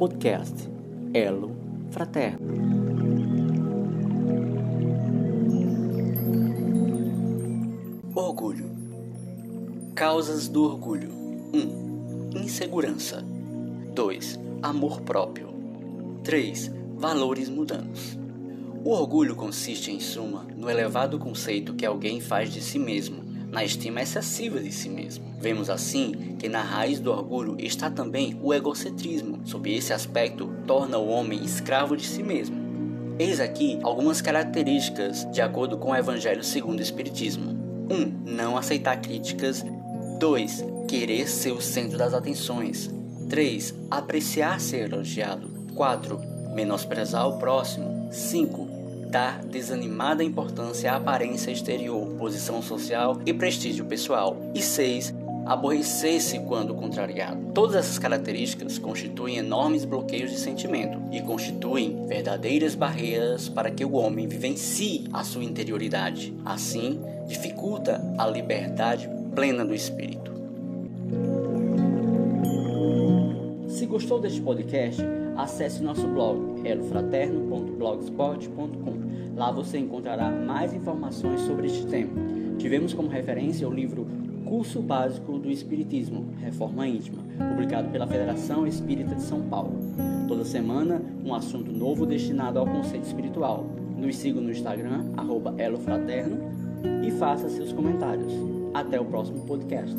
podcast Elo Fraterno. Orgulho. Causas do orgulho: 1. Um, insegurança. 2. Amor próprio. 3. Valores mudanos. O orgulho consiste, em suma, no elevado conceito que alguém faz de si mesmo, na estima excessiva de si mesmo. Vemos assim que na raiz do orgulho está também o egocentrismo. Sob esse aspecto, torna o homem escravo de si mesmo. Eis aqui algumas características de acordo com o Evangelho segundo o Espiritismo. 1. Um, não aceitar críticas. 2. Querer ser o centro das atenções. 3. Apreciar ser elogiado. 4. Menosprezar o próximo. 5 dar desanimada importância à aparência exterior, posição social e prestígio pessoal. E 6. Aborrecer-se quando contrariado. Todas essas características constituem enormes bloqueios de sentimento e constituem verdadeiras barreiras para que o homem vivencie a sua interioridade. Assim, dificulta a liberdade plena do espírito. Se gostou deste podcast, acesse nosso blog elofraterno.blogspot.com. Lá você encontrará mais informações sobre este tema. Tivemos como referência o livro Curso Básico do Espiritismo, Reforma Íntima, publicado pela Federação Espírita de São Paulo. Toda semana, um assunto novo destinado ao conceito espiritual. Nos siga no Instagram, elofraterno, e faça seus comentários. Até o próximo podcast.